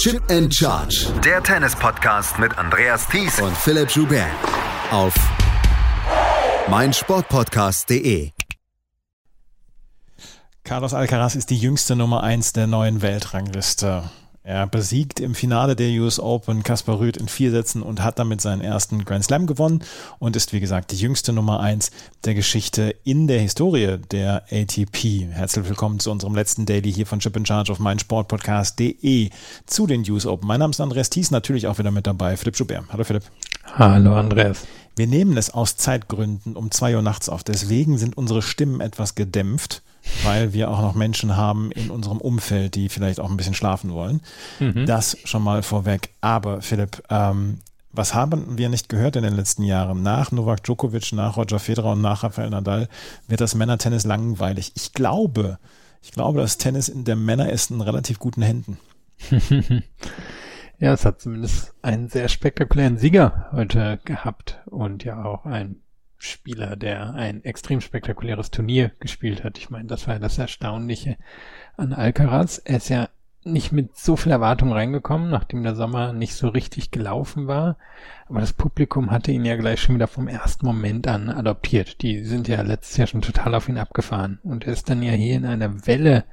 Chip and Charge. Der Tennis-Podcast mit Andreas Thies und Philipp Joubert. Auf meinsportpodcast.de. Carlos Alcaraz ist die jüngste Nummer 1 der neuen Weltrangliste. Er besiegt im Finale der US Open Kaspar Rüth in vier Sätzen und hat damit seinen ersten Grand Slam gewonnen und ist, wie gesagt, die jüngste Nummer eins der Geschichte in der Historie der ATP. Herzlich willkommen zu unserem letzten Daily hier von Chip in Charge auf meinsportpodcast.de zu den US Open. Mein Name ist Andreas Thies, natürlich auch wieder mit dabei, Philipp Schubert. Hallo Philipp. Hallo Andreas. Wir nehmen es aus Zeitgründen um zwei Uhr nachts auf, deswegen sind unsere Stimmen etwas gedämpft weil wir auch noch Menschen haben in unserem Umfeld, die vielleicht auch ein bisschen schlafen wollen. Mhm. Das schon mal vorweg. Aber Philipp, ähm, was haben wir nicht gehört in den letzten Jahren? Nach Novak Djokovic, nach Roger Federer und nach Rafael Nadal wird das Männertennis langweilig. Ich glaube, ich glaube, das Tennis in der Männer ist in relativ guten Händen. ja, es hat zumindest einen sehr spektakulären Sieger heute gehabt und ja auch ein Spieler, der ein extrem spektakuläres Turnier gespielt hat. Ich meine, das war das Erstaunliche an Alcaraz. Er ist ja nicht mit so viel Erwartung reingekommen, nachdem der Sommer nicht so richtig gelaufen war. Aber das Publikum hatte ihn ja gleich schon wieder vom ersten Moment an adoptiert. Die sind ja letztes Jahr schon total auf ihn abgefahren. Und er ist dann ja hier in einer Welle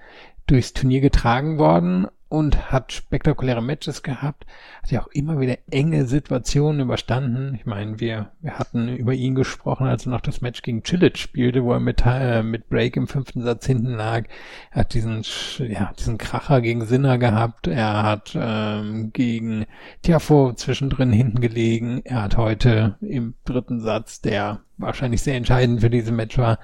durchs Turnier getragen worden und hat spektakuläre Matches gehabt, hat ja auch immer wieder enge Situationen überstanden. Ich meine, wir, wir hatten über ihn gesprochen, als er noch das Match gegen Chilic spielte, wo er mit, äh, mit Break im fünften Satz hinten lag. Er hat diesen, ja, diesen Kracher gegen Sinner gehabt. Er hat ähm, gegen Tiafo zwischendrin hinten gelegen. Er hat heute im dritten Satz, der wahrscheinlich sehr entscheidend für diese Match war,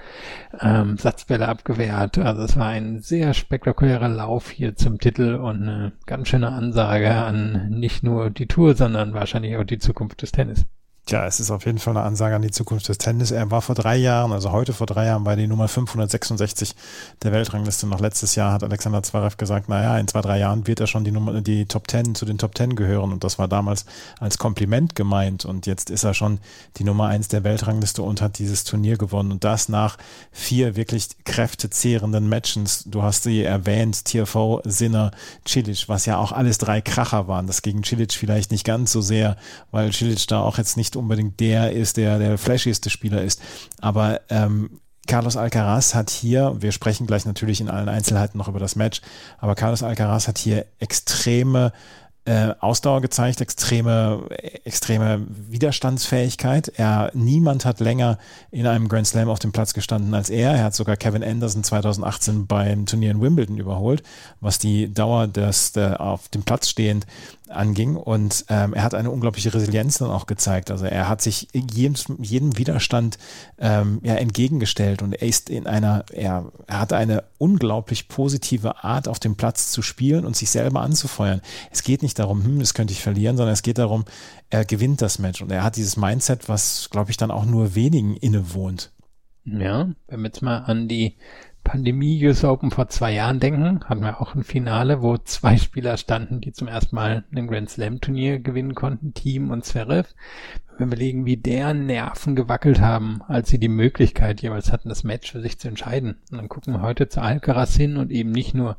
ähm, Satzbälle abgewehrt. Also es war ein sehr spektakulärer Lauf hier zum Titel und eine ganz schöne Ansage an nicht nur die Tour, sondern wahrscheinlich auch die Zukunft des Tennis. Tja, es ist auf jeden Fall eine Ansage an die Zukunft des Tennis. Er war vor drei Jahren, also heute vor drei Jahren, bei die Nummer 566 der Weltrangliste. Noch letztes Jahr hat Alexander Zverev gesagt, naja, in zwei, drei Jahren wird er schon die Nummer, die Top Ten zu den Top Ten gehören. Und das war damals als Kompliment gemeint. Und jetzt ist er schon die Nummer eins der Weltrangliste und hat dieses Turnier gewonnen. Und das nach vier wirklich kräftezehrenden Matches. Du hast sie erwähnt, TFO, Sinner, Cilic, was ja auch alles drei Kracher waren. Das gegen Cilic vielleicht nicht ganz so sehr, weil Cilic da auch jetzt nicht nicht unbedingt der ist, der der flashigste Spieler ist. Aber ähm, Carlos Alcaraz hat hier, wir sprechen gleich natürlich in allen Einzelheiten noch über das Match, aber Carlos Alcaraz hat hier extreme äh, Ausdauer gezeigt, extreme, extreme Widerstandsfähigkeit. Er, niemand hat länger in einem Grand Slam auf dem Platz gestanden als er. Er hat sogar Kevin Anderson 2018 beim Turnier in Wimbledon überholt, was die Dauer des, der auf dem Platz stehend anging. Und ähm, er hat eine unglaubliche Resilienz dann auch gezeigt. Also er hat sich jedem, jedem Widerstand ähm, ja, entgegengestellt und er ist in einer, er, er hatte eine unglaublich positive Art, auf dem Platz zu spielen und sich selber anzufeuern. Es geht nicht darum, hm, das könnte ich verlieren, sondern es geht darum, er gewinnt das Match und er hat dieses Mindset, was, glaube ich, dann auch nur wenigen innewohnt. Ja, wenn wir jetzt mal an die Pandemie US Open vor zwei Jahren denken, hatten wir auch ein Finale, wo zwei Spieler standen, die zum ersten Mal ein Grand Slam Turnier gewinnen konnten, Team und Zverev. Wenn wir überlegen, wie deren Nerven gewackelt haben, als sie die Möglichkeit jeweils hatten, das Match für sich zu entscheiden. Und dann gucken wir heute zu Alcaraz hin und eben nicht nur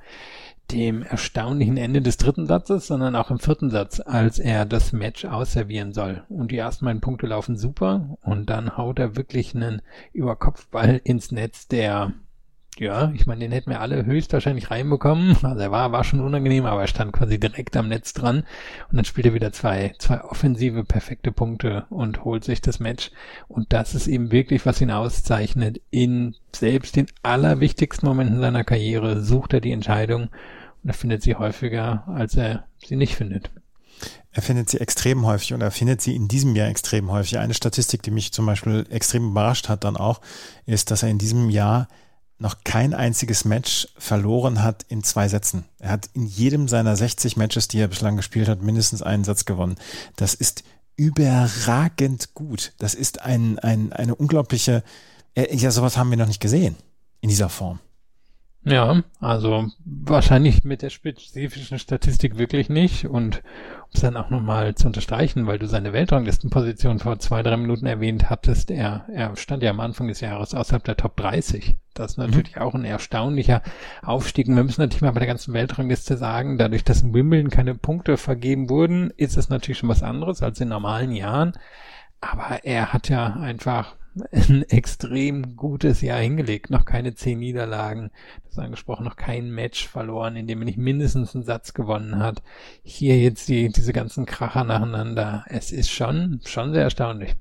dem erstaunlichen Ende des dritten Satzes, sondern auch im vierten Satz, als er das Match ausservieren soll. Und die ersten beiden Punkte laufen super und dann haut er wirklich einen Überkopfball ins Netz, der ja, ich meine, den hätten wir alle höchstwahrscheinlich reinbekommen. Also er war, war schon unangenehm, aber er stand quasi direkt am Netz dran. Und dann spielt er wieder zwei, zwei offensive, perfekte Punkte und holt sich das Match. Und das ist eben wirklich, was ihn auszeichnet. In selbst den allerwichtigsten Momenten seiner Karriere sucht er die Entscheidung und er findet sie häufiger, als er sie nicht findet. Er findet sie extrem häufig und er findet sie in diesem Jahr extrem häufig. Eine Statistik, die mich zum Beispiel extrem überrascht hat dann auch, ist, dass er in diesem Jahr noch kein einziges Match verloren hat in zwei Sätzen. Er hat in jedem seiner 60 Matches, die er bislang gespielt hat, mindestens einen Satz gewonnen. Das ist überragend gut. Das ist ein, ein, eine unglaubliche, ja, sowas haben wir noch nicht gesehen in dieser Form. Ja, also wahrscheinlich mit der spezifischen Statistik wirklich nicht. Und um es dann auch nochmal zu unterstreichen, weil du seine Weltranglistenposition vor zwei, drei Minuten erwähnt hattest, er, er stand ja am Anfang des Jahres außerhalb der Top 30. Das ist natürlich mhm. auch ein erstaunlicher Aufstieg. Und wir müssen natürlich mal bei der ganzen Weltrangliste sagen, dadurch, dass in Wimbledon keine Punkte vergeben wurden, ist es natürlich schon was anderes als in normalen Jahren. Aber er hat ja einfach ein extrem gutes Jahr hingelegt. Noch keine zehn Niederlagen. Das angesprochen, noch kein Match verloren, in dem er nicht mindestens einen Satz gewonnen hat. Hier jetzt die, diese ganzen Kracher nacheinander. Es ist schon, schon sehr erstaunlich.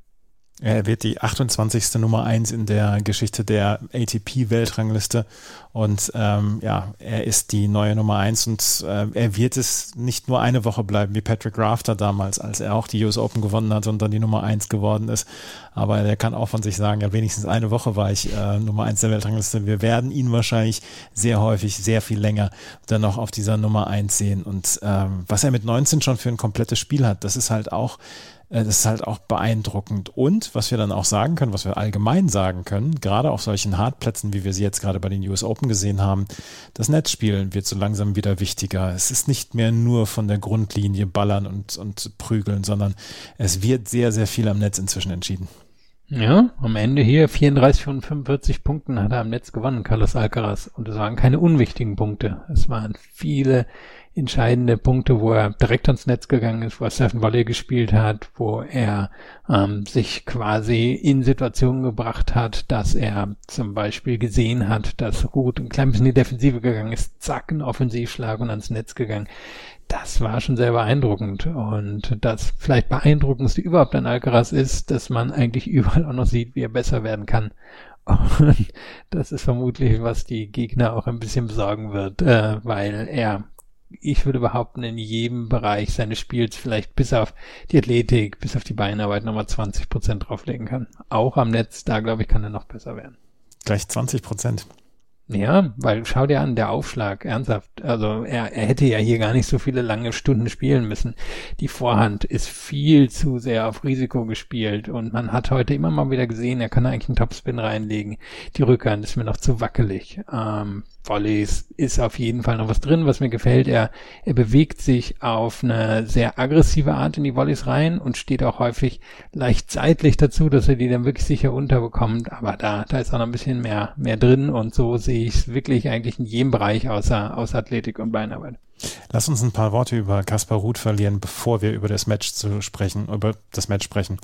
Er wird die 28. Nummer 1 in der Geschichte der ATP-Weltrangliste und ähm, ja, er ist die neue Nummer 1 und äh, er wird es nicht nur eine Woche bleiben wie Patrick Rafter damals, als er auch die US Open gewonnen hat und dann die Nummer 1 geworden ist. Aber er kann auch von sich sagen, ja, wenigstens eine Woche war ich äh, Nummer 1 der Weltrangliste. Wir werden ihn wahrscheinlich sehr häufig, sehr viel länger dann noch auf dieser Nummer 1 sehen. Und ähm, was er mit 19 schon für ein komplettes Spiel hat, das ist halt auch das ist halt auch beeindruckend. Und was wir dann auch sagen können, was wir allgemein sagen können, gerade auf solchen Hartplätzen, wie wir sie jetzt gerade bei den US Open gesehen haben, das Netzspielen wird so langsam wieder wichtiger. Es ist nicht mehr nur von der Grundlinie ballern und, und prügeln, sondern es wird sehr, sehr viel am Netz inzwischen entschieden. Ja, am Ende hier 34 von 45 Punkten hat er am Netz gewonnen, Carlos Alcaraz. Und es waren keine unwichtigen Punkte. Es waren viele entscheidende Punkte, wo er direkt ans Netz gegangen ist, wo er Seven Volley gespielt hat, wo er ähm, sich quasi in Situationen gebracht hat, dass er zum Beispiel gesehen hat, dass Ruth ein klein bisschen in die Defensive gegangen ist, zack, ein Offensivschlag und ans Netz gegangen. Das war schon sehr beeindruckend. Und das vielleicht beeindruckendste überhaupt an Alcaraz ist, dass man eigentlich überall auch noch sieht, wie er besser werden kann. Und das ist vermutlich, was die Gegner auch ein bisschen besorgen wird, äh, weil er ich würde behaupten, in jedem Bereich seines Spiels vielleicht bis auf die Athletik, bis auf die Beinarbeit nochmal 20 Prozent drauflegen kann. Auch am Netz, da glaube ich, kann er noch besser werden. Gleich 20 Prozent. Ja, weil schau dir an, der Aufschlag, ernsthaft. Also er, er hätte ja hier gar nicht so viele lange Stunden spielen müssen. Die Vorhand ist viel zu sehr auf Risiko gespielt und man hat heute immer mal wieder gesehen, er kann eigentlich einen Topspin reinlegen. Die Rückhand ist mir noch zu wackelig. Ähm, Volleys ist auf jeden Fall noch was drin, was mir gefällt. Er, er bewegt sich auf eine sehr aggressive Art in die Volleys rein und steht auch häufig leicht seitlich dazu, dass er die dann wirklich sicher unterbekommt. Aber da, da ist auch noch ein bisschen mehr, mehr drin und so sehe ich es wirklich eigentlich in jedem Bereich außer, außer Athletik und Beinarbeit. Lass uns ein paar Worte über Kaspar Ruth verlieren, bevor wir über das Match zu sprechen, über das Match sprechen.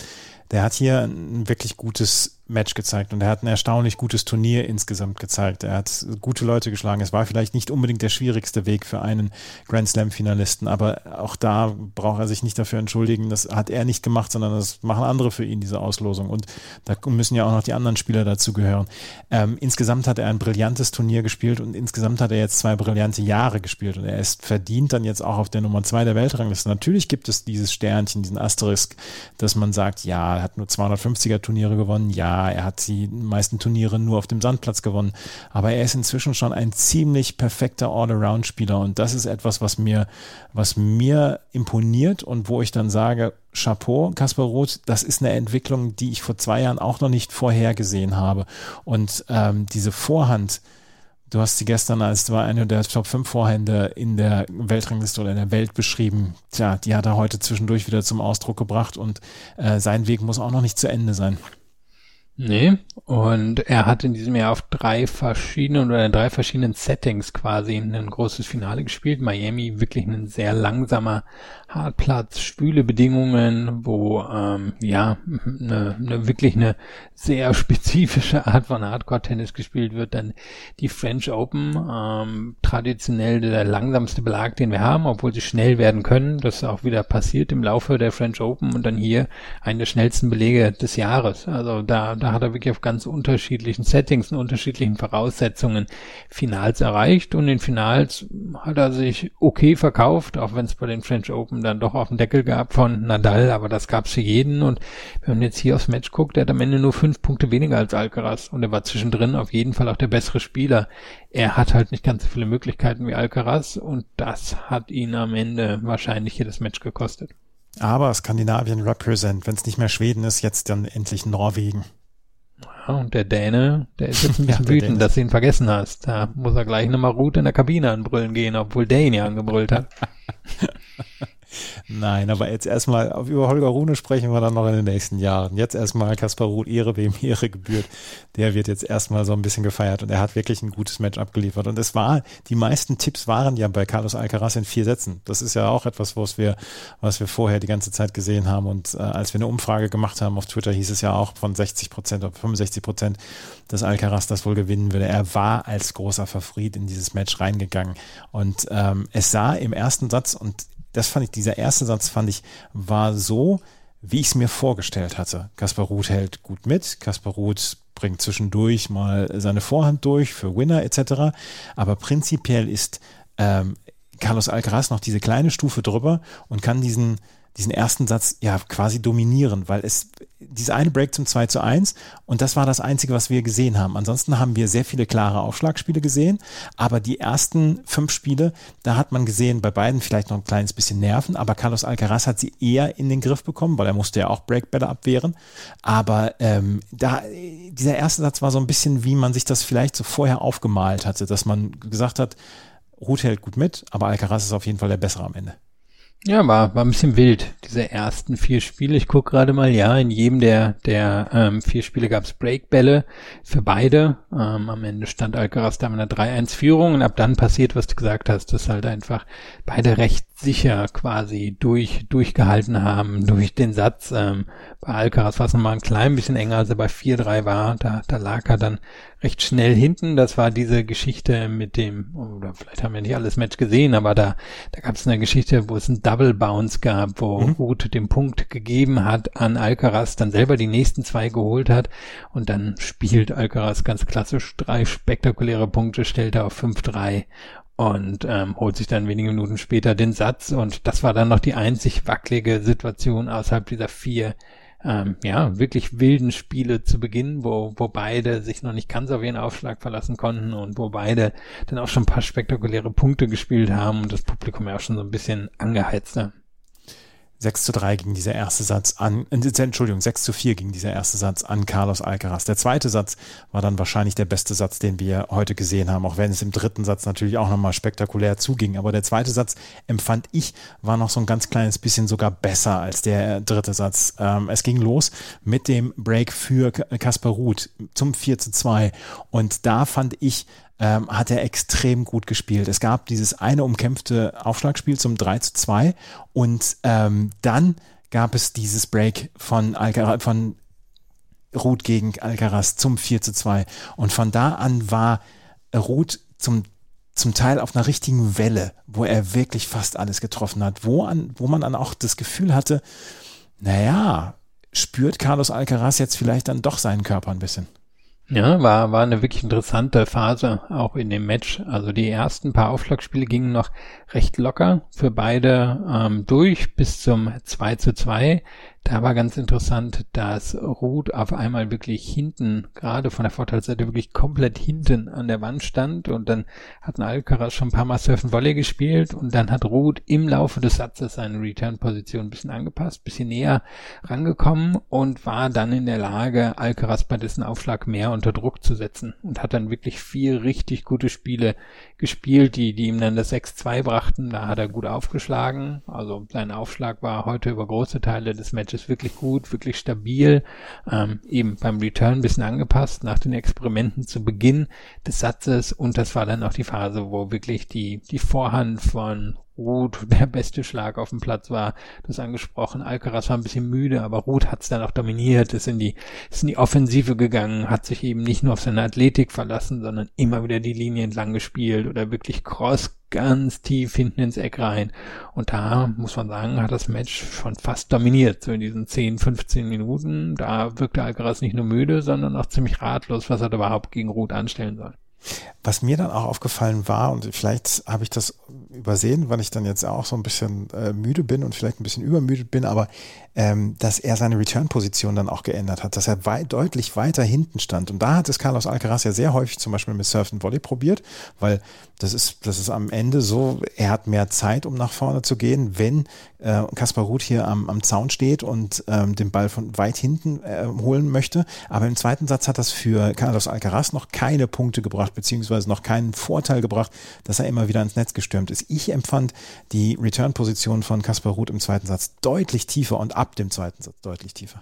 Der hat hier ein wirklich gutes Match gezeigt und er hat ein erstaunlich gutes Turnier insgesamt gezeigt. Er hat gute Leute geschlagen. Es war vielleicht nicht unbedingt der schwierigste Weg für einen Grand Slam Finalisten, aber auch da braucht er sich nicht dafür entschuldigen. Das hat er nicht gemacht, sondern das machen andere für ihn, diese Auslosung. Und da müssen ja auch noch die anderen Spieler dazu gehören. Ähm, insgesamt hat er ein brillantes Turnier gespielt und insgesamt hat er jetzt zwei brillante Jahre gespielt und er ist verdient dann jetzt auch auf der Nummer zwei der Weltrangliste. Natürlich gibt es dieses Sternchen, diesen Asterisk, dass man sagt, ja, er hat nur 250er Turniere gewonnen, ja, er hat die meisten Turniere nur auf dem Sandplatz gewonnen, aber er ist inzwischen schon ein ziemlich perfekter All-Around-Spieler und das ist etwas, was mir, was mir imponiert und wo ich dann sage, Chapeau, Kasper Roth, das ist eine Entwicklung, die ich vor zwei Jahren auch noch nicht vorhergesehen habe. Und ähm, diese Vorhand, Du hast sie gestern als war eine der Top 5 Vorhände in der Weltrangliste oder in der Welt beschrieben. Tja, die hat er heute zwischendurch wieder zum Ausdruck gebracht und äh, sein Weg muss auch noch nicht zu Ende sein. Nee, und er hat in diesem Jahr auf drei verschiedenen oder in drei verschiedenen Settings quasi ein großes Finale gespielt. Miami wirklich ein sehr langsamer Hartplatz, schwüle Bedingungen, wo ähm, ja eine, eine wirklich eine sehr spezifische Art von Hardcore-Tennis gespielt wird. Dann die French Open, ähm, traditionell der langsamste Belag, den wir haben, obwohl sie schnell werden können. Das ist auch wieder passiert im Laufe der French Open und dann hier eine der schnellsten Belege des Jahres. Also da, da hat er wirklich auf ganz unterschiedlichen Settings und unterschiedlichen Voraussetzungen Finals erreicht und in Finals hat er sich okay verkauft, auch wenn es bei den French Open dann doch auf den Deckel gab von Nadal, aber das gab's für jeden und wenn man jetzt hier aufs Match guckt, der hat am Ende nur fünf Punkte weniger als Alcaraz und er war zwischendrin auf jeden Fall auch der bessere Spieler. Er hat halt nicht ganz so viele Möglichkeiten wie Alcaraz und das hat ihn am Ende wahrscheinlich hier das Match gekostet. Aber Skandinavien represent, wenn es nicht mehr Schweden ist, jetzt dann endlich Norwegen. Ja, und der Däne, der ist jetzt ein bisschen ja, wütend, Däne. dass du ihn vergessen hast. Da muss er gleich nochmal Ruth in der Kabine anbrüllen gehen, obwohl ihn ja angebrüllt hat. Nein, aber jetzt erstmal über Holger Rune sprechen wir dann noch in den nächsten Jahren. Jetzt erstmal Kaspar Ruth, Ehre wem Ehre gebührt. Der wird jetzt erstmal so ein bisschen gefeiert und er hat wirklich ein gutes Match abgeliefert. Und es war, die meisten Tipps waren ja bei Carlos Alcaraz in vier Sätzen. Das ist ja auch etwas, was wir, was wir vorher die ganze Zeit gesehen haben. Und äh, als wir eine Umfrage gemacht haben auf Twitter, hieß es ja auch von 60 Prozent oder 65 Prozent, dass Alcaraz das wohl gewinnen würde. Er war als großer Favorit in dieses Match reingegangen. Und ähm, es sah im ersten Satz und das fand ich, dieser erste Satz fand ich, war so, wie ich es mir vorgestellt hatte. Kaspar Ruth hält gut mit, Kaspar Ruth bringt zwischendurch mal seine Vorhand durch für Winner etc. Aber prinzipiell ist ähm, Carlos Alcaraz noch diese kleine Stufe drüber und kann diesen diesen ersten Satz ja quasi dominieren, weil es diese eine Break zum 2 zu 1 und das war das Einzige, was wir gesehen haben. Ansonsten haben wir sehr viele klare Aufschlagspiele gesehen, aber die ersten fünf Spiele, da hat man gesehen, bei beiden vielleicht noch ein kleines bisschen Nerven, aber Carlos Alcaraz hat sie eher in den Griff bekommen, weil er musste ja auch Breakbälle abwehren. Aber ähm, da, dieser erste Satz war so ein bisschen, wie man sich das vielleicht so vorher aufgemalt hatte, dass man gesagt hat, Ruth hält gut mit, aber Alcaraz ist auf jeden Fall der Bessere am Ende. Ja, war, war ein bisschen wild, diese ersten vier Spiele. Ich gucke gerade mal, ja, in jedem der, der ähm, vier Spiele gab es Breakbälle für beide. Ähm, am Ende stand Alcaraz da mit einer 3-1-Führung und ab dann passiert, was du gesagt hast, dass halt einfach beide recht sicher quasi durch, durchgehalten haben, durch den Satz. Ähm, bei Alcaraz war es nochmal ein klein bisschen enger, als er bei 4-3 war. Da, da lag er dann recht schnell hinten. Das war diese Geschichte mit dem, oder vielleicht haben wir nicht alles Match gesehen, aber da, da gab es eine Geschichte, wo es einen Double Bounce gab, wo mhm. Ruth den Punkt gegeben hat an Alcaraz, dann selber die nächsten zwei geholt hat und dann spielt Alcaraz ganz klassisch drei spektakuläre Punkte, stellt er auf 5-3 und ähm, holt sich dann wenige Minuten später den Satz und das war dann noch die einzig wackelige Situation außerhalb dieser vier ähm, ja, wirklich wilden Spiele zu Beginn, wo, wo beide sich noch nicht ganz auf ihren Aufschlag verlassen konnten und wo beide dann auch schon ein paar spektakuläre Punkte gespielt haben und das Publikum ja auch schon so ein bisschen angeheizte. 6 zu 3 ging dieser erste Satz an, äh, Entschuldigung, 6 zu 4 ging dieser erste Satz an Carlos Alcaraz. Der zweite Satz war dann wahrscheinlich der beste Satz, den wir heute gesehen haben, auch wenn es im dritten Satz natürlich auch nochmal spektakulär zuging. Aber der zweite Satz, empfand ich, war noch so ein ganz kleines bisschen sogar besser als der dritte Satz. Ähm, es ging los mit dem Break für Kaspar Ruth zum 4 zu 2 und da fand ich, ähm, hat er extrem gut gespielt. Es gab dieses eine umkämpfte Aufschlagspiel zum 3 zu 2 und ähm, dann gab es dieses Break von, Alcaraz, von Ruth gegen Alcaraz zum 4 zu 2 und von da an war Ruth zum zum Teil auf einer richtigen Welle, wo er wirklich fast alles getroffen hat, wo, an, wo man dann auch das Gefühl hatte, naja, spürt Carlos Alcaraz jetzt vielleicht dann doch seinen Körper ein bisschen. Ja, war, war eine wirklich interessante Phase auch in dem Match. Also die ersten paar Aufschlagspiele gingen noch recht locker für beide ähm, durch bis zum 2 zu 2. Da war ganz interessant, dass Ruth auf einmal wirklich hinten, gerade von der Vorteilsseite, wirklich komplett hinten an der Wand stand. Und dann hat Alcaraz schon ein paar Mal Surfen Volley gespielt. Und dann hat Ruth im Laufe des Satzes seine Return-Position ein bisschen angepasst, bisschen näher rangekommen und war dann in der Lage, Alcaraz bei dessen Aufschlag mehr unter Druck zu setzen und hat dann wirklich vier richtig gute Spiele gespielt, die, die ihm dann das 6-2 brachten. Da hat er gut aufgeschlagen. Also sein Aufschlag war heute über große Teile des Matches wirklich gut, wirklich stabil, ähm, eben beim Return ein bisschen angepasst nach den Experimenten zu Beginn des Satzes und das war dann auch die Phase, wo wirklich die, die Vorhand von Ruth der beste Schlag auf dem Platz war. Das angesprochen. Alcaraz war ein bisschen müde, aber Ruth hat es dann auch dominiert, ist in die, ist in die Offensive gegangen, hat sich eben nicht nur auf seine Athletik verlassen, sondern immer wieder die Linie entlang gespielt oder wirklich Cross ganz tief hinten ins Eck rein. Und da muss man sagen, hat das Match schon fast dominiert, so in diesen 10, 15 Minuten. Da wirkte Alcaraz nicht nur müde, sondern auch ziemlich ratlos, was er da überhaupt gegen Ruth anstellen soll. Was mir dann auch aufgefallen war, und vielleicht habe ich das übersehen, weil ich dann jetzt auch so ein bisschen äh, müde bin und vielleicht ein bisschen übermüdet bin, aber ähm, dass er seine Return-Position dann auch geändert hat, dass er weit, deutlich weiter hinten stand. Und da hat es Carlos Alcaraz ja sehr häufig zum Beispiel mit Surf and Volley probiert, weil das ist, das ist am Ende so, er hat mehr Zeit, um nach vorne zu gehen, wenn äh, Kaspar Ruth hier am, am Zaun steht und ähm, den Ball von weit hinten äh, holen möchte. Aber im zweiten Satz hat das für Carlos Alcaraz noch keine Punkte gebracht, beziehungsweise noch keinen Vorteil gebracht, dass er immer wieder ins Netz gestürmt ist. Ich empfand die Return-Position von Kaspar Ruth im zweiten Satz deutlich tiefer und ab dem zweiten Satz deutlich tiefer.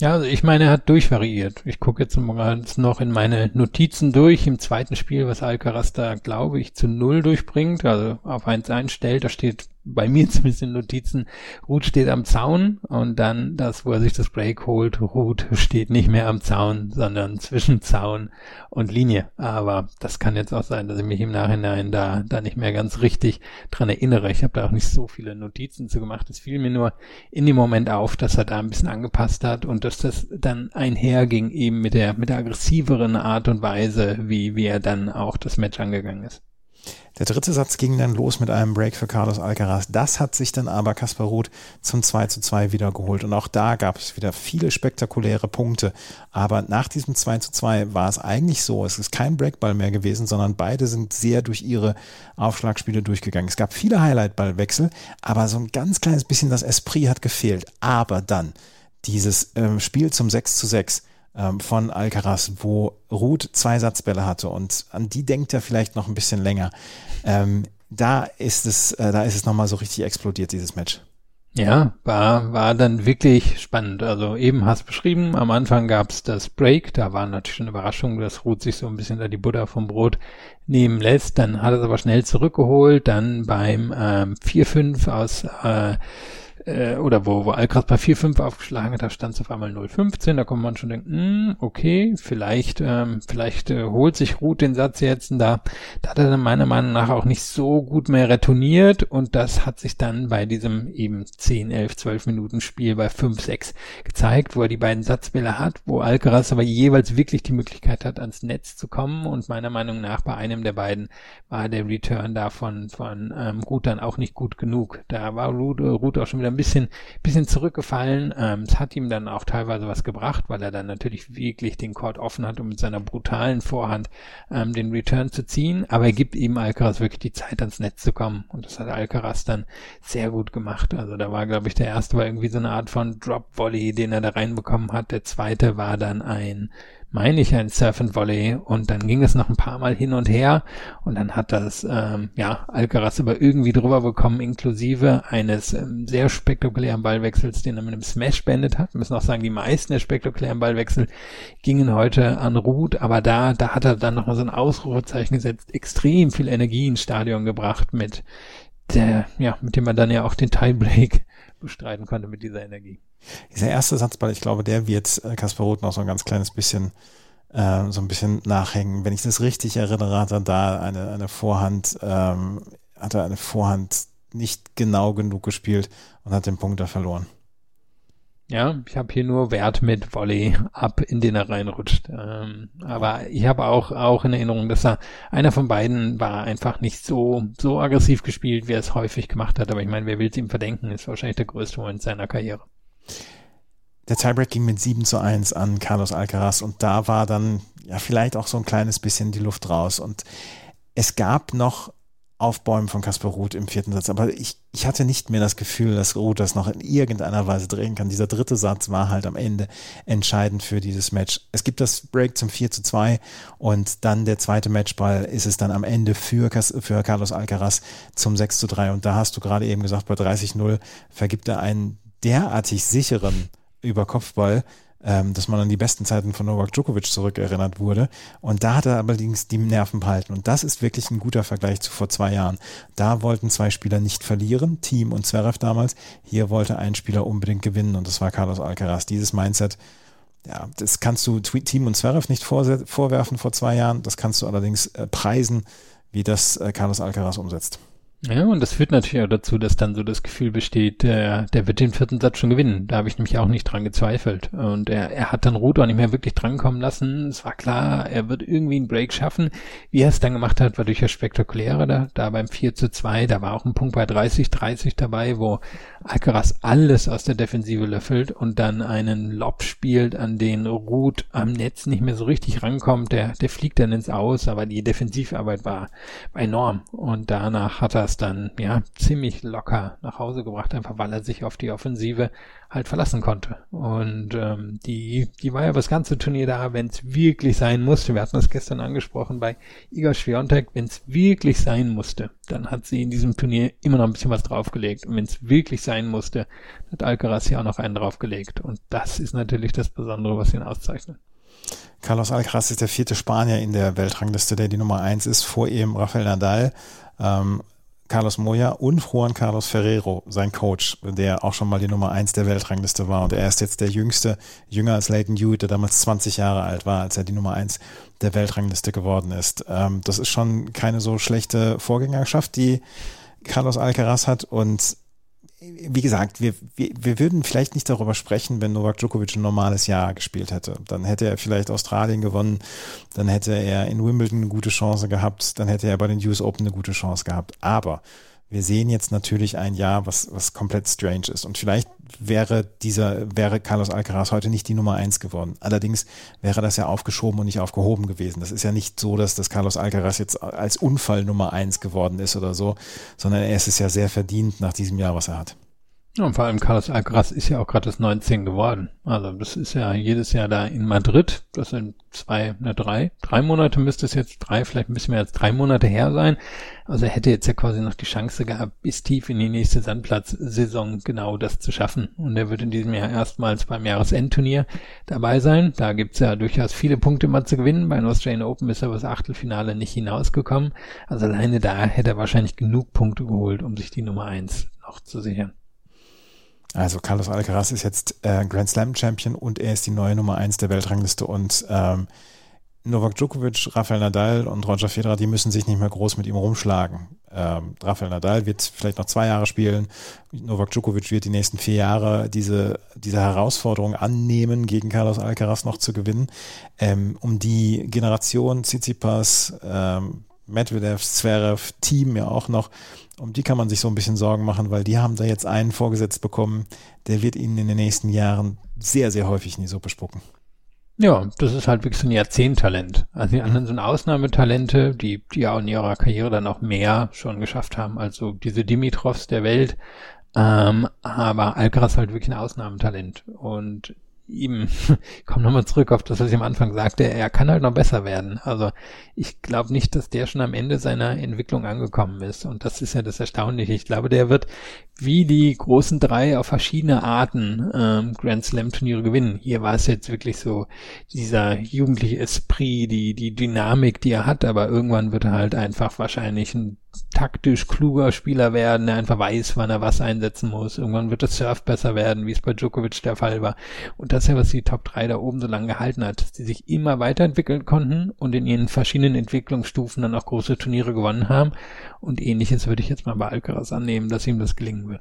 Ja, also ich meine, er hat durchvariiert. Ich gucke jetzt noch in meine Notizen durch im zweiten Spiel, was Alcaraz da, glaube ich, zu null durchbringt, also auf eins einstellt. Da steht bei mir zumindest in Notizen, Ruth steht am Zaun und dann das, wo er sich das Break holt, Ruth steht nicht mehr am Zaun, sondern zwischen Zaun und Linie. Aber das kann jetzt auch sein, dass ich mich im Nachhinein da, da nicht mehr ganz richtig dran erinnere. Ich habe da auch nicht so viele Notizen zu gemacht. Es fiel mir nur in dem Moment auf, dass er da ein bisschen angepasst hat und dass das dann einherging eben mit der, mit der aggressiveren Art und Weise, wie, wie er dann auch das Match angegangen ist. Der dritte Satz ging dann los mit einem Break für Carlos Alcaraz. Das hat sich dann aber Kaspar Ruth zum 2 zu 2 wiedergeholt. Und auch da gab es wieder viele spektakuläre Punkte. Aber nach diesem 2 zu 2 war es eigentlich so, es ist kein Breakball mehr gewesen, sondern beide sind sehr durch ihre Aufschlagspiele durchgegangen. Es gab viele Highlightballwechsel, aber so ein ganz kleines bisschen das Esprit hat gefehlt. Aber dann dieses ähm, Spiel zum 6 zu 6 ähm, von Alcaraz, wo Ruth zwei Satzbälle hatte und an die denkt er vielleicht noch ein bisschen länger. Ähm, da ist es, äh, da ist es nochmal so richtig explodiert, dieses Match. Ja, war, war dann wirklich spannend. Also eben hast beschrieben, am Anfang gab's das Break, da war natürlich schon Überraschung, dass Ruth sich so ein bisschen da die Butter vom Brot nehmen lässt. Dann hat er es aber schnell zurückgeholt, dann beim ähm, 4-5 aus äh, äh, oder wo, wo Alcaraz bei 4-5 aufgeschlagen hat, da stand es auf einmal 0-15, da kommt man schon denken, hm, okay, vielleicht, ähm, vielleicht äh, holt sich Ruth den Satz jetzt und da, da hat er dann meiner Meinung nach auch nicht so gut mehr retourniert und das hat sich dann bei diesem eben 10, 11, 12 Minuten Spiel bei 5-6 gezeigt, wo er die beiden Satzbälle hat, wo Alcaraz aber jeweils wirklich die Möglichkeit hat, ans Netz zu kommen und meiner Meinung nach bei einem der beiden war der Return davon von ähm, Ruth dann auch nicht gut genug. Da war Ruth, äh, Ruth auch schon wieder ein bisschen, bisschen zurückgefallen. Ähm, es hat ihm dann auch teilweise was gebracht, weil er dann natürlich wirklich den Court offen hat, um mit seiner brutalen Vorhand ähm, den Return zu ziehen. Aber er gibt ihm Alcaraz wirklich die Zeit, ans Netz zu kommen. Und das hat Alcaraz dann sehr gut gemacht. Also da war, glaube ich, der erste war irgendwie so eine Art von Drop Volley, den er da reinbekommen hat. Der zweite war dann ein meine ich, ein Surf and Volley und dann ging es noch ein paar Mal hin und her und dann hat das, ähm, ja, Alcaraz aber irgendwie drüber bekommen, inklusive eines ähm, sehr spektakulären Ballwechsels, den er mit einem Smash beendet hat. Wir müssen auch sagen, die meisten der spektakulären Ballwechsel gingen heute an Ruth, aber da, da hat er dann nochmal so ein Ausrufezeichen gesetzt, extrem viel Energie ins Stadion gebracht mit der, ja, mit dem man dann ja auch den Tiebreak bestreiten konnte mit dieser Energie. Dieser erste Satzball, ich glaube, der wird äh, Kaspar Roth noch so ein ganz kleines bisschen äh, so ein bisschen nachhängen. Wenn ich das richtig erinnere, hat er da eine, eine Vorhand, ähm, hat er eine Vorhand nicht genau genug gespielt und hat den Punkt da verloren. Ja, ich habe hier nur Wert mit Volley ab, in den er reinrutscht. Ähm, aber ich habe auch auch in Erinnerung, dass er einer von beiden war einfach nicht so so aggressiv gespielt, wie er es häufig gemacht hat. Aber ich meine, wer will es ihm verdenken? Ist wahrscheinlich der größte Moment seiner Karriere. Der Tiebreak ging mit 7 zu 1 an Carlos Alcaraz und da war dann ja vielleicht auch so ein kleines bisschen die Luft raus. Und es gab noch Aufbäumen von Kasper Ruth im vierten Satz. Aber ich, ich hatte nicht mehr das Gefühl, dass Ruth das noch in irgendeiner Weise drehen kann. Dieser dritte Satz war halt am Ende entscheidend für dieses Match. Es gibt das Break zum 4 zu 2 und dann der zweite Matchball ist es dann am Ende für, für Carlos Alcaraz zum 6 zu 3. Und da hast du gerade eben gesagt, bei 30-0 vergibt er einen derartig sicheren Überkopfball, ähm, dass man an die besten Zeiten von Novak Djokovic zurückerinnert wurde. Und da hat er allerdings die Nerven behalten. Und das ist wirklich ein guter Vergleich zu vor zwei Jahren. Da wollten zwei Spieler nicht verlieren, Team und Zverev damals. Hier wollte ein Spieler unbedingt gewinnen und das war Carlos Alcaraz. Dieses Mindset, ja, das kannst du Team und Zverev nicht vorwerfen vor zwei Jahren. Das kannst du allerdings äh, preisen, wie das äh, Carlos Alcaraz umsetzt. Ja, und das führt natürlich auch dazu, dass dann so das Gefühl besteht, der, der wird den vierten Satz schon gewinnen. Da habe ich nämlich auch nicht dran gezweifelt. Und er, er hat dann auch nicht mehr wirklich drankommen lassen. Es war klar, er wird irgendwie einen Break schaffen. Wie er es dann gemacht hat, war durchaus spektakulärer. Da, da beim 4 zu 2, da war auch ein Punkt bei 30, 30 dabei, wo Alcaraz alles aus der Defensive löffelt und dann einen Lob spielt, an den Ruth am Netz nicht mehr so richtig rankommt. Der, der fliegt dann ins Aus, aber die Defensivarbeit war, enorm. Und danach hat er es dann ja ziemlich locker nach Hause gebracht, einfach weil er sich auf die Offensive halt verlassen konnte. Und ähm, die, die war ja das ganze Turnier da, wenn es wirklich sein musste. Wir hatten das gestern angesprochen bei Igor Schwiontek, wenn es wirklich sein musste, dann hat sie in diesem Turnier immer noch ein bisschen was draufgelegt. Und wenn es wirklich sein musste, hat Alcaraz ja auch noch einen draufgelegt. Und das ist natürlich das Besondere, was ihn auszeichnet. Carlos Alcaraz ist der vierte Spanier in der Weltrangliste, der die Nummer eins ist, vor ihm Rafael Nadal. Ähm, Carlos Moya und Juan Carlos Ferrero, sein Coach, der auch schon mal die Nummer eins der Weltrangliste war. Und er ist jetzt der jüngste, jünger als Leighton Hewitt, der damals 20 Jahre alt war, als er die Nummer eins der Weltrangliste geworden ist. Ähm, das ist schon keine so schlechte Vorgängerschaft, die Carlos Alcaraz hat. Und wie gesagt, wir, wir, wir würden vielleicht nicht darüber sprechen, wenn Novak Djokovic ein normales Jahr gespielt hätte. Dann hätte er vielleicht Australien gewonnen, dann hätte er in Wimbledon eine gute Chance gehabt, dann hätte er bei den US Open eine gute Chance gehabt. Aber wir sehen jetzt natürlich ein Jahr, was, was komplett strange ist. Und vielleicht wäre dieser, wäre Carlos Alcaraz heute nicht die Nummer eins geworden. Allerdings wäre das ja aufgeschoben und nicht aufgehoben gewesen. Das ist ja nicht so, dass das Carlos Alcaraz jetzt als Unfall Nummer eins geworden ist oder so, sondern er ist es ja sehr verdient nach diesem Jahr, was er hat. Und vor allem Carlos Alcaraz ist ja auch gerade das 19 geworden. Also das ist ja jedes Jahr da in Madrid. Das sind zwei, ne, drei, drei Monate müsste es jetzt, drei, vielleicht ein bisschen mehr als drei Monate her sein. Also er hätte jetzt ja quasi noch die Chance gehabt, bis tief in die nächste Sandplatzsaison genau das zu schaffen. Und er wird in diesem Jahr erstmals beim Jahresendturnier dabei sein. Da gibt's ja durchaus viele Punkte mal zu gewinnen. Bei den Australian Open ist er das Achtelfinale nicht hinausgekommen. Also alleine da hätte er wahrscheinlich genug Punkte geholt, um sich die Nummer eins noch zu sichern. Also Carlos Alcaraz ist jetzt äh, Grand Slam Champion und er ist die neue Nummer eins der Weltrangliste und ähm, Novak Djokovic, Rafael Nadal und Roger Federer, die müssen sich nicht mehr groß mit ihm rumschlagen. Ähm, Rafael Nadal wird vielleicht noch zwei Jahre spielen. Novak Djokovic wird die nächsten vier Jahre diese, diese Herausforderung annehmen, gegen Carlos Alcaraz noch zu gewinnen. Ähm, um die Generation Tsitsipas, ähm, Medvedev, Zverev, Team ja auch noch, um die kann man sich so ein bisschen Sorgen machen, weil die haben da jetzt einen vorgesetzt bekommen, der wird ihnen in den nächsten Jahren sehr, sehr häufig in die Suppe spucken. Ja, das ist halt wirklich so ein Jahrzehnttalent. Also die anderen sind Ausnahmetalente, die, die ja in ihrer Karriere dann auch mehr schon geschafft haben, also diese Dimitrovs der Welt. Ähm, aber Alcaraz halt wirklich ein Ausnahmetalent. Und ihm, ich komme nochmal zurück auf das, was ich am Anfang sagte, er kann halt noch besser werden. Also ich glaube nicht, dass der schon am Ende seiner Entwicklung angekommen ist. Und das ist ja das Erstaunliche. Ich glaube, der wird wie die großen drei auf verschiedene Arten ähm, Grand Slam Turniere gewinnen. Hier war es jetzt wirklich so dieser jugendliche Esprit, die, die Dynamik, die er hat, aber irgendwann wird er halt einfach wahrscheinlich ein taktisch kluger Spieler werden, der einfach weiß, wann er was einsetzen muss. Irgendwann wird das Surf besser werden, wie es bei Djokovic der Fall war. Und das ist ja, was die Top 3 da oben so lange gehalten hat, dass die sich immer weiterentwickeln konnten und in ihren verschiedenen Entwicklungsstufen dann auch große Turniere gewonnen haben. Und ähnliches würde ich jetzt mal bei Alcaraz annehmen, dass ihm das gelingen wird.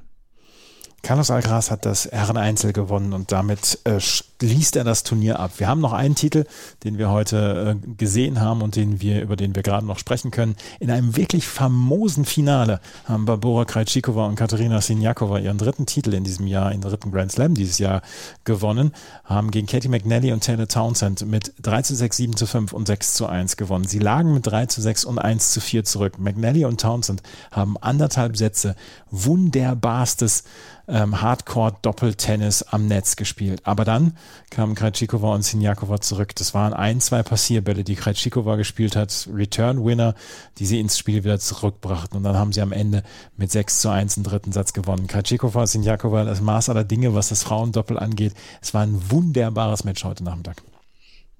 Carlos Alcaraz hat das Herreneinzel gewonnen und damit äh, schließt er das Turnier ab. Wir haben noch einen Titel, den wir heute äh, gesehen haben und den wir, über den wir gerade noch sprechen können. In einem wirklich famosen Finale haben Barbora Krejcikova und Katerina Sinjakova ihren dritten Titel in diesem Jahr, ihren dritten Grand Slam dieses Jahr gewonnen, haben gegen Katie McNally und Taylor Townsend mit 3 zu 6, 7 zu 5 und 6 zu 1 gewonnen. Sie lagen mit 3 zu 6 und 1 zu 4 zurück. McNally und Townsend haben anderthalb Sätze wunderbarstes ähm, Hardcore-Doppeltennis am Netz gespielt. Aber dann kamen Krejcikova und Sinjakova zurück. Das waren ein, zwei Passierbälle, die Krejcikova gespielt hat, Return-Winner, die sie ins Spiel wieder zurückbrachten. Und dann haben sie am Ende mit 6 zu 1 den dritten Satz gewonnen. Krejcikova, Sinjakova, das Maß aller Dinge, was das Frauendoppel angeht. Es war ein wunderbares Match heute Nachmittag.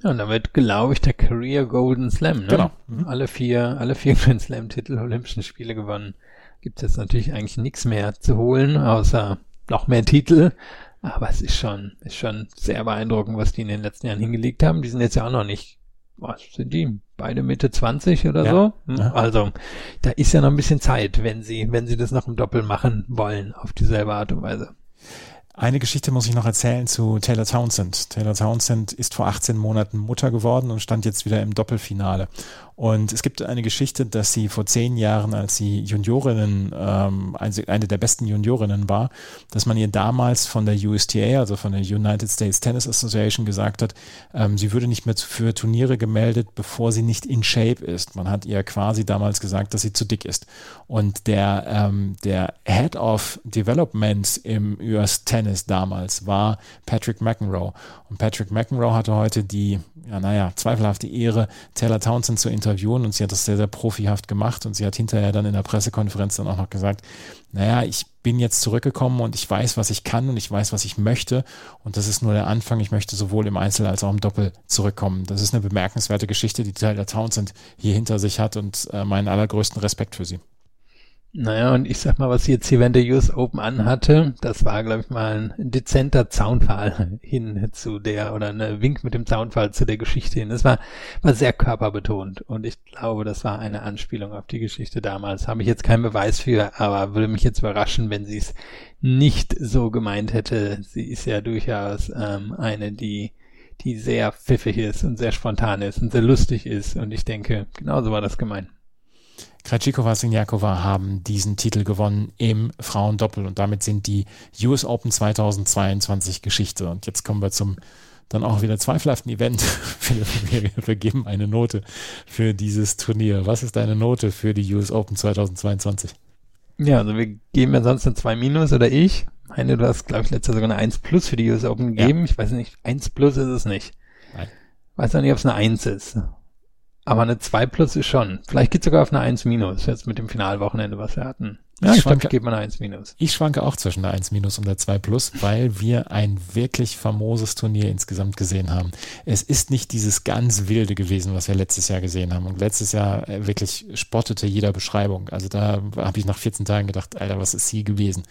Ja, und damit glaube ich der Career Golden Slam, ne? Genau. Mhm. Alle vier, alle vier Grand Slam Titel Olympischen Spiele gewonnen gibt es jetzt natürlich eigentlich nichts mehr zu holen, außer noch mehr Titel. Aber es ist schon, ist schon sehr beeindruckend, was die in den letzten Jahren hingelegt haben. Die sind jetzt ja auch noch nicht, was sind die? beide Mitte 20 oder Ja. so. Hm, Ja. Also, da ist ja noch ein bisschen Zeit, wenn sie, wenn sie das noch im Doppel machen wollen, auf dieselbe Art und Weise. Eine Geschichte muss ich noch erzählen zu Taylor Townsend. Taylor Townsend ist vor 18 Monaten Mutter geworden und stand jetzt wieder im Doppelfinale. Und es gibt eine Geschichte, dass sie vor zehn Jahren, als sie Juniorinnen, ähm, eine eine der besten Juniorinnen war, dass man ihr damals von der USTA, also von der United States Tennis Association, gesagt hat, ähm, sie würde nicht mehr für Turniere gemeldet, bevor sie nicht in Shape ist. Man hat ihr quasi damals gesagt, dass sie zu dick ist. Und der, ähm, der Head of Development im US Tennis damals war Patrick McEnroe. Und Patrick McEnroe hatte heute die, ja, naja, zweifelhafte Ehre, Taylor Townsend zu interviewen und sie hat das sehr, sehr profihaft gemacht und sie hat hinterher dann in der Pressekonferenz dann auch noch gesagt, naja, ich bin jetzt zurückgekommen und ich weiß, was ich kann und ich weiß, was ich möchte und das ist nur der Anfang. Ich möchte sowohl im Einzel als auch im Doppel zurückkommen. Das ist eine bemerkenswerte Geschichte, die Taylor Townsend hier hinter sich hat und äh, meinen allergrößten Respekt für sie. Naja, und ich sag mal, was jetzt hier während der US Open anhatte, das war, glaube ich, mal ein dezenter Zaunfall hin zu der, oder ein Wink mit dem Zaunfall zu der Geschichte hin. Das war, war sehr körperbetont und ich glaube, das war eine Anspielung auf die Geschichte damals. Habe ich jetzt keinen Beweis für, aber würde mich jetzt überraschen, wenn sie es nicht so gemeint hätte. Sie ist ja durchaus ähm, eine, die die sehr pfiffig ist und sehr spontan ist und sehr lustig ist und ich denke, genauso war das gemeint. Krajcikova Sinjakova haben diesen Titel gewonnen im Frauendoppel und damit sind die US Open 2022 Geschichte. Und jetzt kommen wir zum dann auch wieder zweifelhaften Event. Wir, wir geben eine Note für dieses Turnier. Was ist deine Note für die US Open 2022? Ja, also wir geben ja sonst eine 2 Minus oder ich. Meine, du hast, glaube ich, letztes Jahr sogar eine 1 Plus für die US Open gegeben. Ich weiß nicht, 1 Plus ist es nicht. Nein. Weiß auch nicht, ob es eine 1 ist. Aber eine 2 Plus ist schon. Vielleicht geht sogar auf eine 1 Minus, jetzt mit dem Finalwochenende, was wir hatten. Ja, Ich glaube, schwanke- gebe mal eine 1 Minus. Ich schwanke auch zwischen der 1 minus und der 2 plus, weil wir ein wirklich famoses Turnier insgesamt gesehen haben. Es ist nicht dieses ganz wilde gewesen, was wir letztes Jahr gesehen haben. Und letztes Jahr äh, wirklich spottete jeder Beschreibung. Also da habe ich nach 14 Tagen gedacht, Alter, was ist hier gewesen?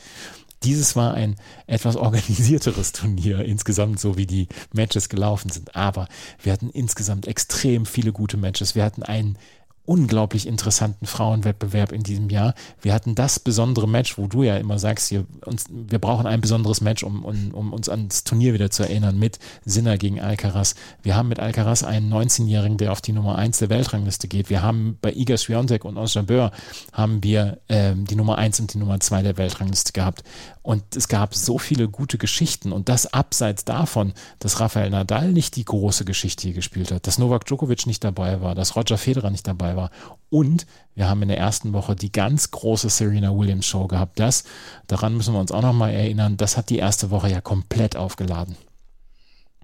Dieses war ein etwas organisierteres Turnier insgesamt, so wie die Matches gelaufen sind. Aber wir hatten insgesamt extrem viele gute Matches. Wir hatten einen unglaublich interessanten Frauenwettbewerb in diesem Jahr. Wir hatten das besondere Match, wo du ja immer sagst, hier, uns, wir brauchen ein besonderes Match, um, um, um uns ans Turnier wieder zu erinnern, mit Sinner gegen Alcaraz. Wir haben mit Alcaraz einen 19-Jährigen, der auf die Nummer 1 der Weltrangliste geht. Wir haben bei Iga Swiatek und Oscar Böhr haben wir ähm, die Nummer 1 und die Nummer 2 der Weltrangliste gehabt. Und es gab so viele gute Geschichten und das abseits davon, dass Rafael Nadal nicht die große Geschichte hier gespielt hat, dass Novak Djokovic nicht dabei war, dass Roger Federer nicht dabei war. Und wir haben in der ersten Woche die ganz große Serena Williams Show gehabt. Das, daran müssen wir uns auch nochmal erinnern, das hat die erste Woche ja komplett aufgeladen.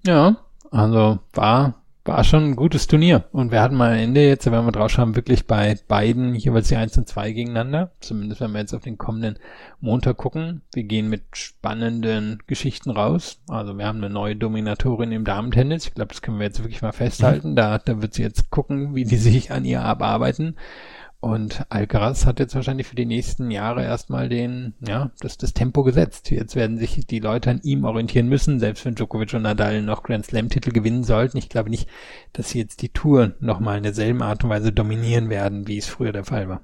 Ja, also war, war schon ein gutes Turnier. Und wir hatten mal am Ende jetzt, wenn wir drauf schauen, wirklich bei beiden jeweils die 1 und 2 gegeneinander. Zumindest wenn wir jetzt auf den kommenden Montag gucken. Wir gehen mit spannenden Geschichten raus. Also wir haben eine neue Dominatorin im Damentennis. Ich glaube, das können wir jetzt wirklich mal festhalten. Da, da wird sie jetzt gucken, wie die sich an ihr abarbeiten. Und Alcaraz hat jetzt wahrscheinlich für die nächsten Jahre erstmal den, ja, das, das Tempo gesetzt. Jetzt werden sich die Leute an ihm orientieren müssen, selbst wenn Djokovic und Nadal noch Grand Slam Titel gewinnen sollten. Ich glaube nicht, dass sie jetzt die Tour nochmal in derselben Art und Weise dominieren werden, wie es früher der Fall war.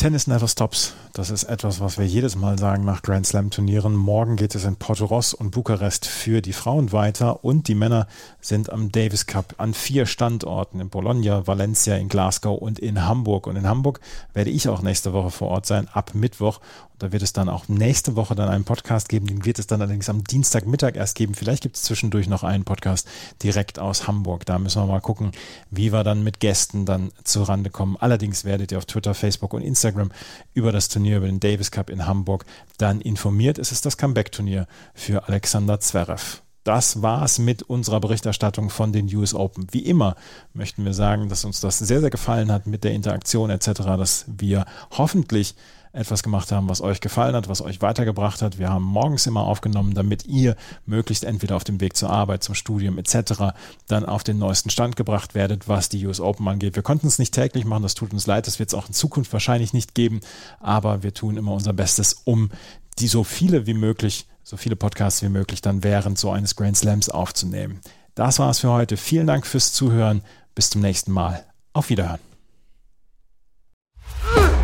Tennis never stops. Das ist etwas, was wir jedes Mal sagen nach Grand Slam Turnieren. Morgen geht es in Portoros und Bukarest für die Frauen weiter und die Männer sind am Davis Cup an vier Standorten in Bologna, Valencia, in Glasgow und in Hamburg. Und in Hamburg werde ich auch nächste Woche vor Ort sein, ab Mittwoch. Und da wird es dann auch nächste Woche dann einen Podcast geben. Den wird es dann allerdings am Dienstagmittag erst geben. Vielleicht gibt es zwischendurch noch einen Podcast direkt aus Hamburg. Da müssen wir mal gucken, wie wir dann mit Gästen dann zurande kommen. Allerdings werdet ihr auf Twitter, Facebook und Instagram über das Turnier, über den Davis Cup in Hamburg dann informiert. Es ist das Comeback-Turnier für Alexander Zverev. Das war's mit unserer Berichterstattung von den US Open. Wie immer möchten wir sagen, dass uns das sehr, sehr gefallen hat mit der Interaktion etc., dass wir hoffentlich etwas gemacht haben, was euch gefallen hat, was euch weitergebracht hat. Wir haben morgens immer aufgenommen, damit ihr möglichst entweder auf dem Weg zur Arbeit, zum Studium etc. dann auf den neuesten Stand gebracht werdet, was die US Open angeht. Wir konnten es nicht täglich machen, das tut uns leid, das wird es auch in Zukunft wahrscheinlich nicht geben, aber wir tun immer unser Bestes, um die so viele wie möglich, so viele Podcasts wie möglich dann während so eines Grand Slams aufzunehmen. Das war's für heute. Vielen Dank fürs Zuhören. Bis zum nächsten Mal. Auf Wiederhören.